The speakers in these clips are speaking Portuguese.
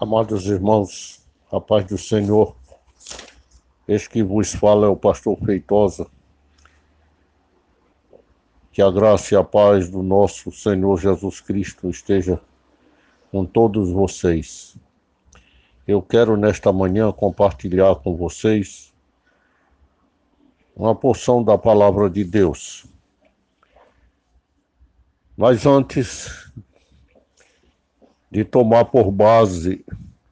Amados irmãos, a paz do Senhor, este que vos fala é o pastor Feitosa. Que a graça e a paz do nosso Senhor Jesus Cristo esteja com todos vocês. Eu quero nesta manhã compartilhar com vocês uma porção da palavra de Deus. Mas antes de tomar por base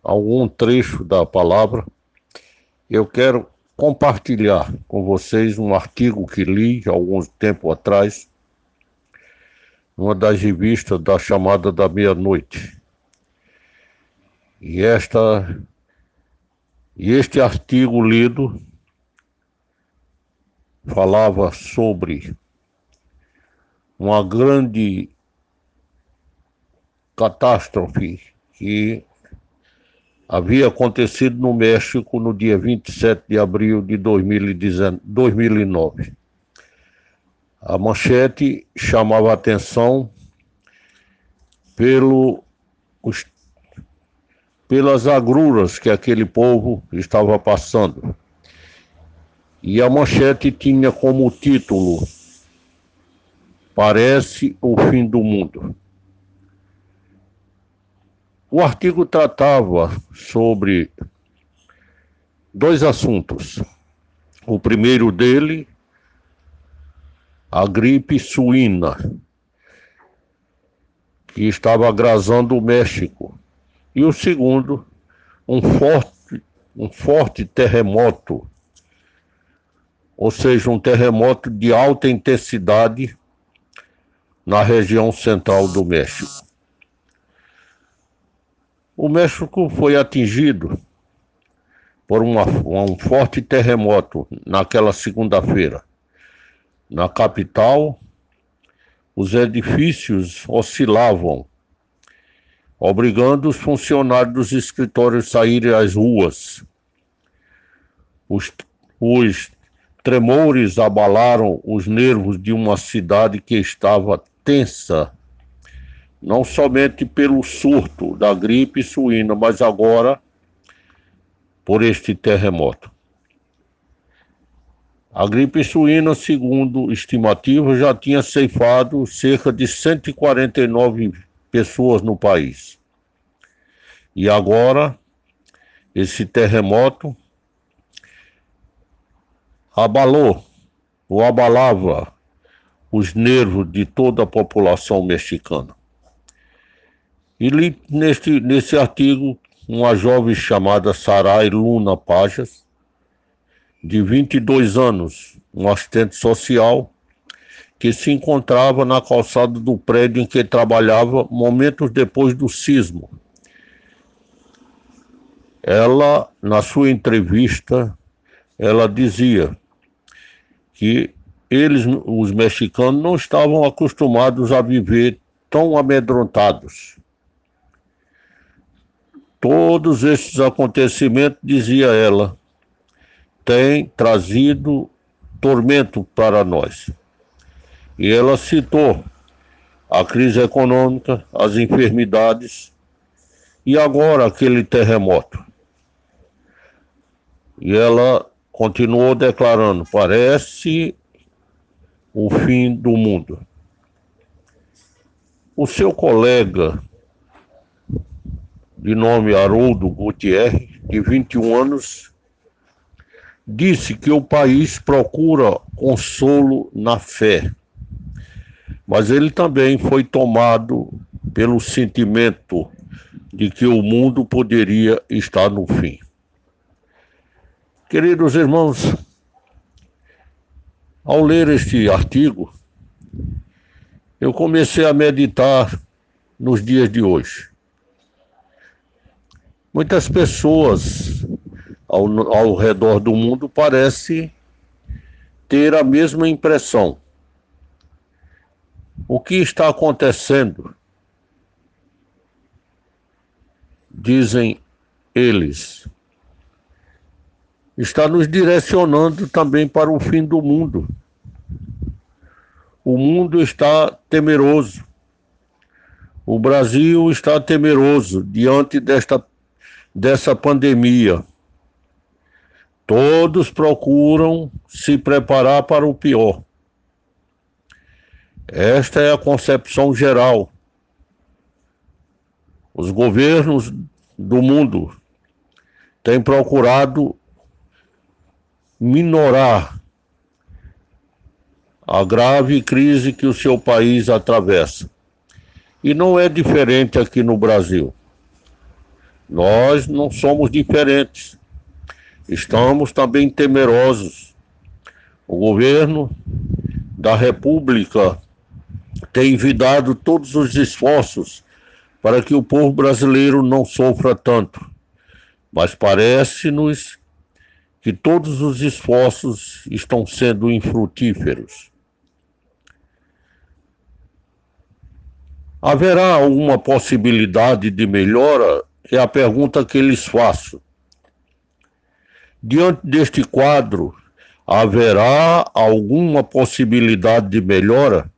algum trecho da palavra, eu quero compartilhar com vocês um artigo que li há algum tempo atrás, numa das revistas da chamada da meia-noite. E esta e este artigo lido falava sobre uma grande catástrofe que havia acontecido no México no dia 27 de abril de 2009. A manchete chamava a atenção pelo, os, pelas agruras que aquele povo estava passando. E a manchete tinha como título Parece o fim do mundo. O artigo tratava sobre dois assuntos. O primeiro dele, a gripe suína, que estava agrasando o México. E o segundo, um forte, um forte terremoto, ou seja, um terremoto de alta intensidade na região central do México. O México foi atingido por uma, um forte terremoto naquela segunda-feira. Na capital, os edifícios oscilavam, obrigando os funcionários dos escritórios a saírem às ruas. Os, os tremores abalaram os nervos de uma cidade que estava tensa não somente pelo surto da gripe suína, mas agora por este terremoto. A gripe suína, segundo estimativas, já tinha ceifado cerca de 149 pessoas no país. E agora, esse terremoto abalou ou abalava os nervos de toda a população mexicana. E li neste, nesse artigo uma jovem chamada Sarai Luna Pajas, de 22 anos, um assistente social, que se encontrava na calçada do prédio em que trabalhava momentos depois do sismo. Ela, na sua entrevista, ela dizia que eles, os mexicanos, não estavam acostumados a viver tão amedrontados Todos estes acontecimentos, dizia ela, têm trazido tormento para nós. E ela citou a crise econômica, as enfermidades e agora aquele terremoto. E ela continuou declarando: parece o fim do mundo. O seu colega de nome Haroldo Gutierrez, de 21 anos, disse que o país procura consolo na fé, mas ele também foi tomado pelo sentimento de que o mundo poderia estar no fim. Queridos irmãos, ao ler este artigo, eu comecei a meditar nos dias de hoje. Muitas pessoas ao, ao redor do mundo parecem ter a mesma impressão. O que está acontecendo? Dizem eles. Está nos direcionando também para o fim do mundo. O mundo está temeroso. O Brasil está temeroso diante desta dessa pandemia. Todos procuram se preparar para o pior. Esta é a concepção geral. Os governos do mundo têm procurado minorar a grave crise que o seu país atravessa. E não é diferente aqui no Brasil. Nós não somos diferentes. Estamos também temerosos. O governo da República tem envidado todos os esforços para que o povo brasileiro não sofra tanto. Mas parece-nos que todos os esforços estão sendo infrutíferos. Haverá alguma possibilidade de melhora? É a pergunta que lhes faço. Diante deste quadro, haverá alguma possibilidade de melhora?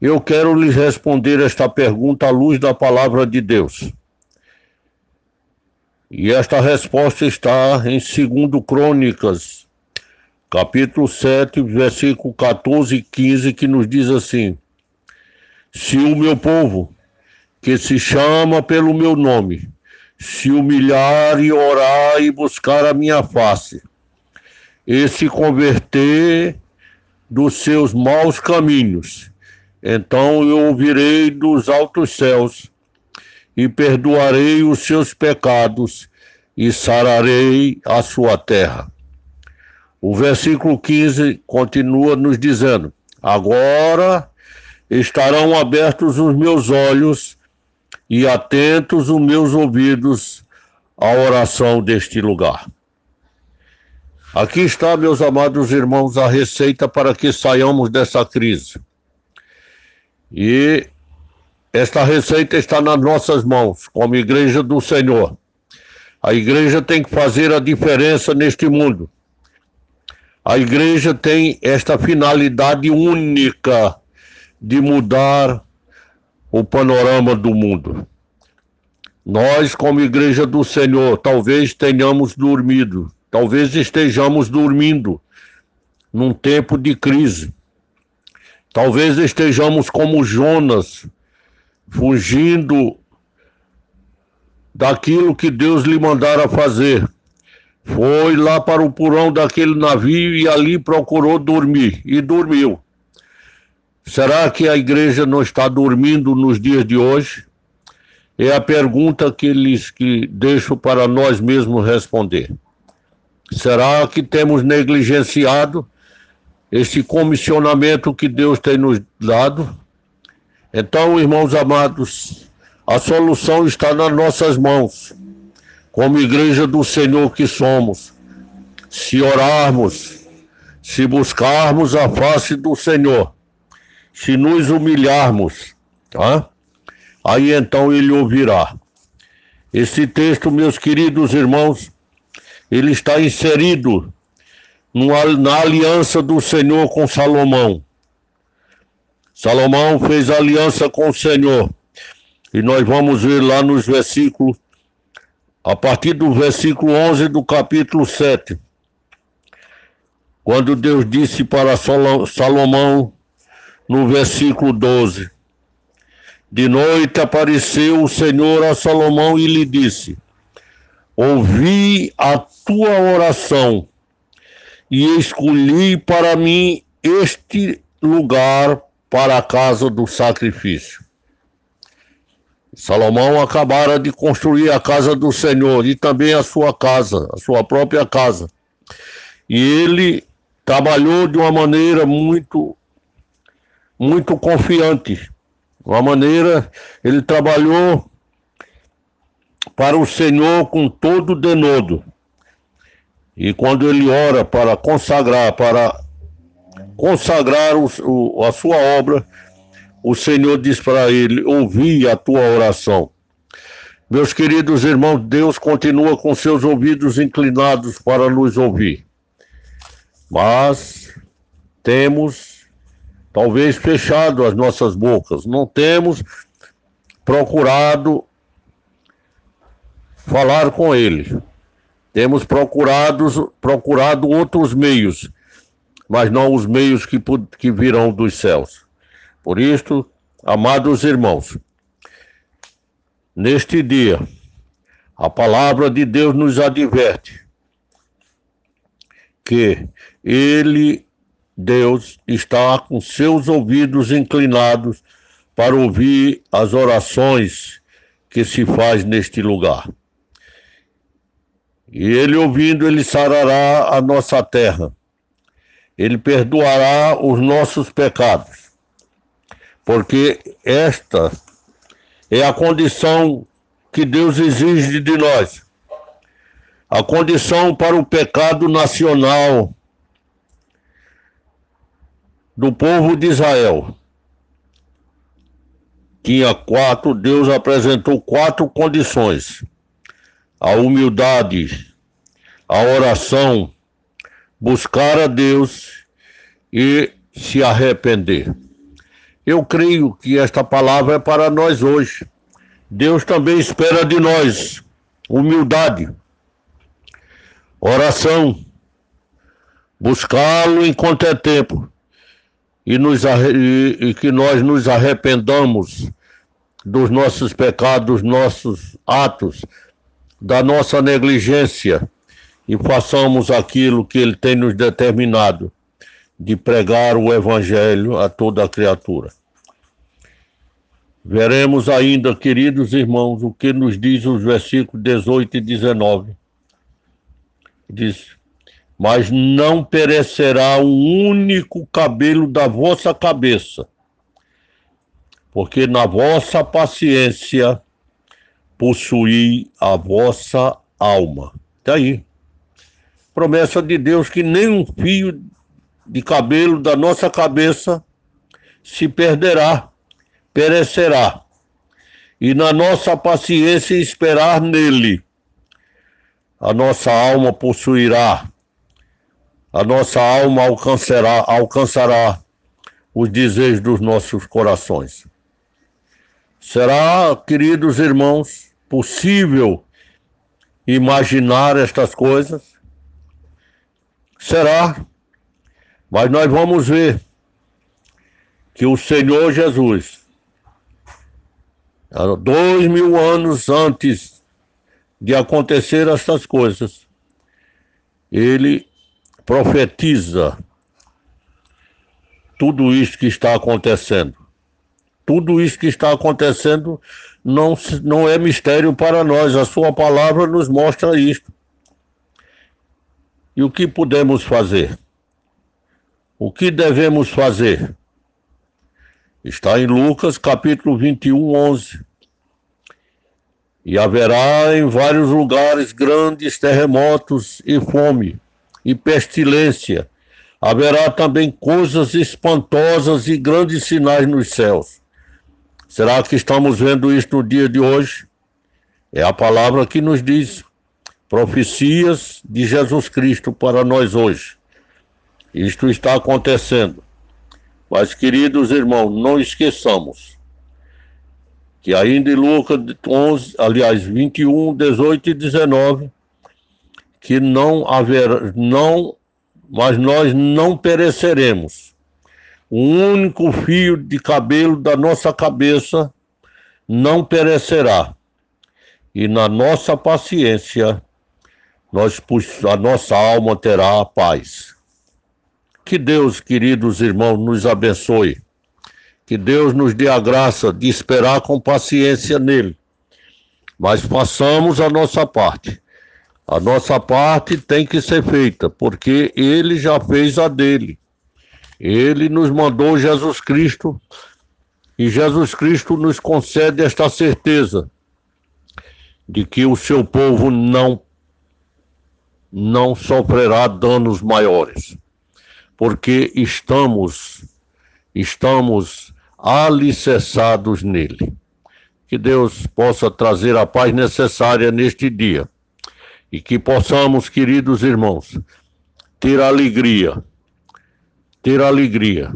Eu quero lhes responder esta pergunta à luz da palavra de Deus. E esta resposta está em 2 Crônicas, capítulo 7, versículo 14 e 15, que nos diz assim: Se o meu povo, que se chama pelo meu nome, se humilhar e orar e buscar a minha face, e se converter dos seus maus caminhos, então eu ouvirei dos altos céus e perdoarei os seus pecados e sararei a sua terra. O versículo 15 continua nos dizendo: Agora estarão abertos os meus olhos e atentos os meus ouvidos à oração deste lugar. Aqui está, meus amados irmãos, a receita para que saiamos dessa crise. E esta receita está nas nossas mãos, como igreja do Senhor. A igreja tem que fazer a diferença neste mundo. A igreja tem esta finalidade única de mudar o panorama do mundo. Nós, como igreja do Senhor, talvez tenhamos dormido, talvez estejamos dormindo num tempo de crise. Talvez estejamos como Jonas, fugindo daquilo que Deus lhe mandara fazer. Foi lá para o porão daquele navio e ali procurou dormir e dormiu. Será que a igreja não está dormindo nos dias de hoje? É a pergunta que eles que deixo para nós mesmos responder. Será que temos negligenciado este comissionamento que Deus tem nos dado? Então, irmãos amados, a solução está nas nossas mãos, como igreja do Senhor que somos. Se orarmos, se buscarmos a face do Senhor, se nos humilharmos, tá? Aí então ele ouvirá. Esse texto, meus queridos irmãos, ele está inserido na aliança do Senhor com Salomão. Salomão fez aliança com o Senhor. E nós vamos ver lá nos versículos, a partir do versículo 11 do capítulo 7. Quando Deus disse para Salomão, no versículo 12: De noite apareceu o Senhor a Salomão e lhe disse: Ouvi a tua oração e escolhi para mim este lugar para a casa do sacrifício. Salomão acabara de construir a casa do Senhor e também a sua casa, a sua própria casa. E ele trabalhou de uma maneira muito muito confiante. Uma maneira, ele trabalhou para o Senhor com todo denodo. E quando ele ora para consagrar, para consagrar o, o, a sua obra, o Senhor diz para ele: Ouvi a tua oração. Meus queridos irmãos, Deus continua com seus ouvidos inclinados para nos ouvir. Mas temos talvez fechado as nossas bocas, não temos procurado falar com ele. Temos procurado, procurado outros meios, mas não os meios que, que virão dos céus. Por isto, amados irmãos, neste dia, a palavra de Deus nos adverte que ele, Deus, está com seus ouvidos inclinados para ouvir as orações que se faz neste lugar. E ele ouvindo, ele sarará a nossa terra. Ele perdoará os nossos pecados. Porque esta é a condição que Deus exige de nós. A condição para o pecado nacional do povo de Israel. Tinha quatro, Deus apresentou quatro condições: a humildade, a oração, buscar a Deus e se arrepender. Eu creio que esta palavra é para nós hoje. Deus também espera de nós humildade, oração, buscá-lo enquanto é tempo e, nos, e, e que nós nos arrependamos dos nossos pecados, dos nossos atos, da nossa negligência e façamos aquilo que Ele tem nos determinado de pregar o Evangelho a toda a criatura. Veremos ainda, queridos irmãos, o que nos diz os versículos 18 e 19. Diz: Mas não perecerá um único cabelo da vossa cabeça, porque na vossa paciência possuí a vossa alma. Está aí. Promessa de Deus que nem um fio de cabelo da nossa cabeça se perderá perecerá. E na nossa paciência esperar nele, a nossa alma possuirá, a nossa alma alcançará, alcançará os desejos dos nossos corações. Será, queridos irmãos, possível imaginar estas coisas? Será, mas nós vamos ver que o Senhor Jesus dois mil anos antes de acontecer essas coisas, ele profetiza tudo isso que está acontecendo. Tudo isso que está acontecendo não, não é mistério para nós, a sua palavra nos mostra isto. E o que podemos fazer? O que devemos fazer? Está em Lucas capítulo 21, 11. E haverá em vários lugares grandes terremotos e fome e pestilência. Haverá também coisas espantosas e grandes sinais nos céus. Será que estamos vendo isso no dia de hoje? É a palavra que nos diz profecias de Jesus Cristo para nós hoje. Isto está acontecendo. Mas, queridos irmãos, não esqueçamos que ainda em Lucas 11, aliás, 21, 18 e 19, que não haverá, não, mas nós não pereceremos. O único fio de cabelo da nossa cabeça não perecerá. E na nossa paciência, nós, a nossa alma terá a paz. Que Deus, queridos irmãos, nos abençoe. Que Deus nos dê a graça de esperar com paciência nele. Mas façamos a nossa parte. A nossa parte tem que ser feita, porque ele já fez a dele. Ele nos mandou Jesus Cristo e Jesus Cristo nos concede esta certeza de que o seu povo não não sofrerá danos maiores porque estamos, estamos alicerçados nele. Que Deus possa trazer a paz necessária neste dia e que possamos, queridos irmãos, ter alegria, ter alegria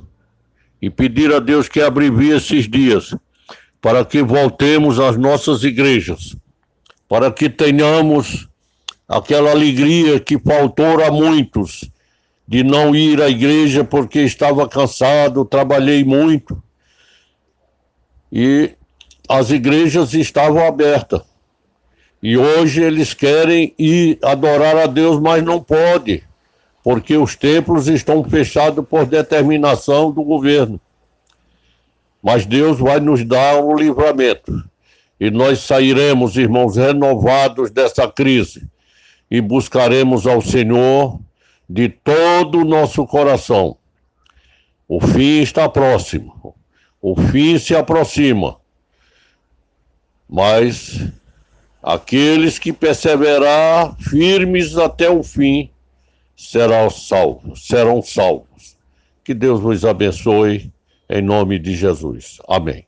e pedir a Deus que abrevie esses dias para que voltemos às nossas igrejas, para que tenhamos aquela alegria que faltou a muitos de não ir à igreja porque estava cansado, trabalhei muito. E as igrejas estavam abertas. E hoje eles querem ir adorar a Deus, mas não pode, porque os templos estão fechados por determinação do governo. Mas Deus vai nos dar um livramento. E nós sairemos, irmãos, renovados dessa crise e buscaremos ao Senhor de todo o nosso coração. O fim está próximo, o fim se aproxima, mas aqueles que perseverar firmes até o fim serão salvos, serão salvos. Que Deus vos abençoe em nome de Jesus. Amém.